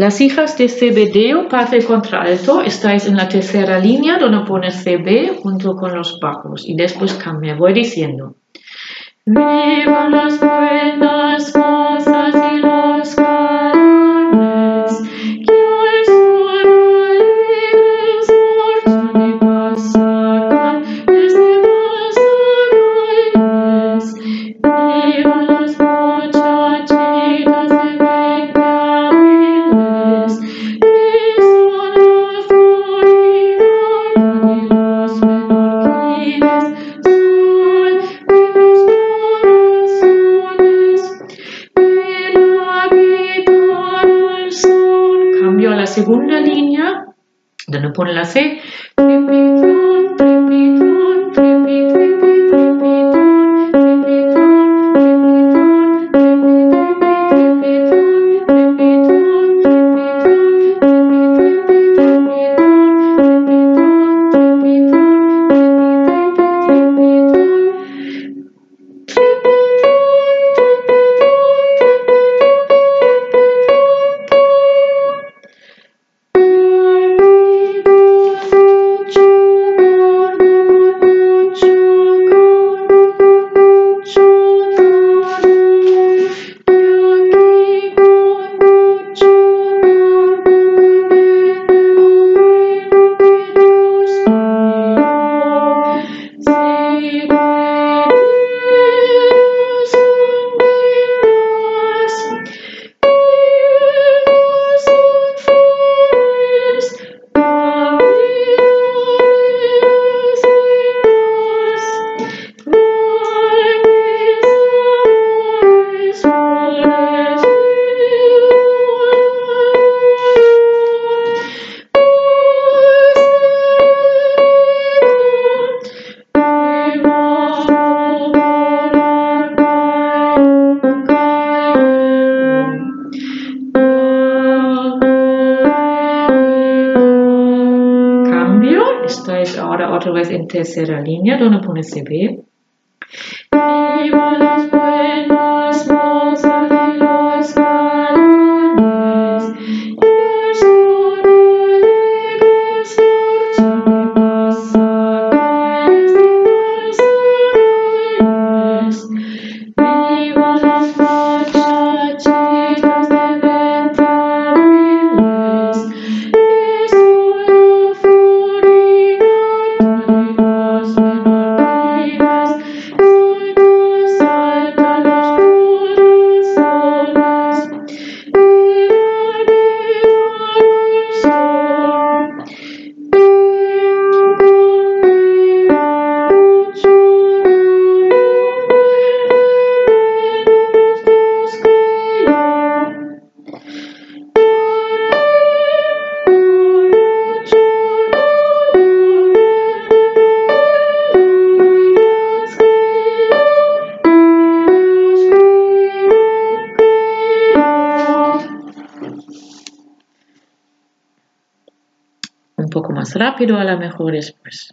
Las hijas de CBD o padre contralto, estáis en la tercera línea donde pone CB junto con los bajos y después cambia, voy diciendo. Viva las buenas segunda línea, donde pone la C. ahora otra vez en tercera línea donde pone CB. Un poco más rápido a lo mejor después.